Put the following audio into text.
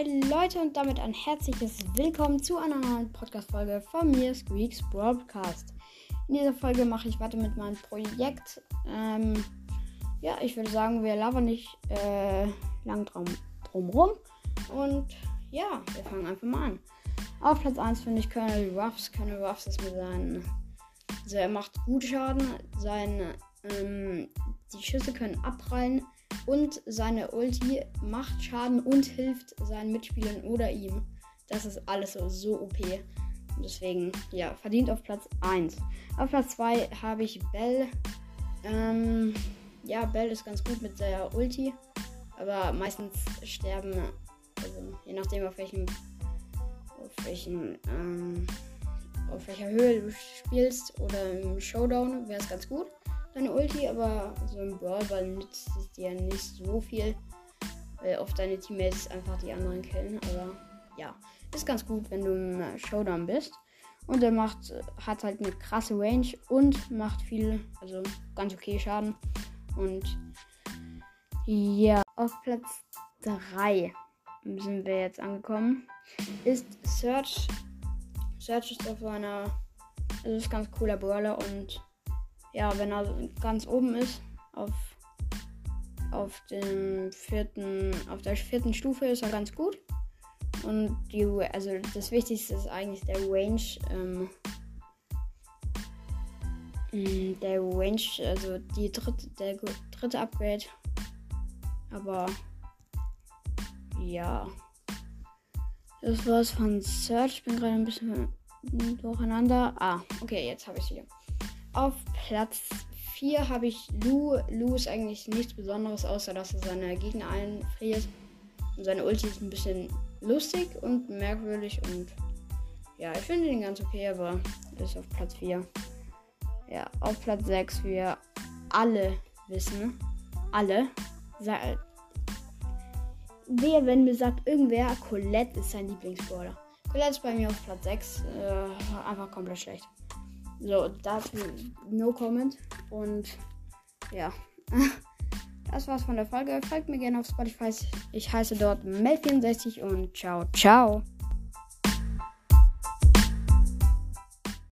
Hi Leute und damit ein herzliches Willkommen zu einer neuen Podcast-Folge von mir, Squeaks Broadcast. In dieser Folge mache ich weiter mit meinem Projekt. Ähm, ja, ich würde sagen, wir labern nicht äh, lang drum, drum rum. Und ja, wir fangen einfach mal an. Auf Platz 1 finde ich Colonel Ruffs. Colonel Ruffs ist mit seinen. Also er macht gut Schaden. Seine, ähm, die Schüsse können abprallen und seine Ulti macht Schaden und hilft seinen Mitspielern oder ihm. Das ist alles so, so OP. Deswegen, ja, verdient auf Platz 1. Auf Platz 2 habe ich Bell. Ähm, ja, Bell ist ganz gut mit der Ulti. Aber meistens sterben, also je nachdem auf welchem, auf welchen, ähm, auf welcher Höhe du spielst oder im Showdown wäre es ganz gut deine Ulti, aber so im Brawl nützt es dir nicht so viel. Weil oft deine Teammates einfach die anderen killen. Aber ja, ist ganz gut, wenn du im Showdown bist. Und er macht, hat halt eine krasse Range und macht viel, also ganz okay Schaden. Und ja, auf Platz 3 sind wir jetzt angekommen. Ist Search. Search ist auf einer, also ist ganz cooler Brawler und ja, wenn er ganz oben ist, auf, auf dem vierten, auf der vierten Stufe ist er ganz gut. Und die, also das Wichtigste ist eigentlich der Range. Ähm, mm, der Range, also die dritte, der dritte Upgrade. Aber ja. Das war's von Search. Ich bin gerade ein bisschen durcheinander. Ah, okay, jetzt habe ich sie. Auf Platz 4 habe ich Lu. Lu ist eigentlich nichts Besonderes, außer dass er seine Gegner einfriert. Und seine Ulti ist ein bisschen lustig und merkwürdig und ja, ich finde ihn ganz okay, aber ist auf Platz 4. Ja, auf Platz 6 wir alle wissen, alle, wer, wenn mir sagt, irgendwer, Colette ist sein Lieblingsbrawler. Colette ist bei mir auf Platz 6, äh, einfach komplett schlecht. So, dazu no comment. Und ja. Das war's von der Folge. Folgt mir gerne auf Spotify. Ich heiße dort Mel64 und ciao, ciao.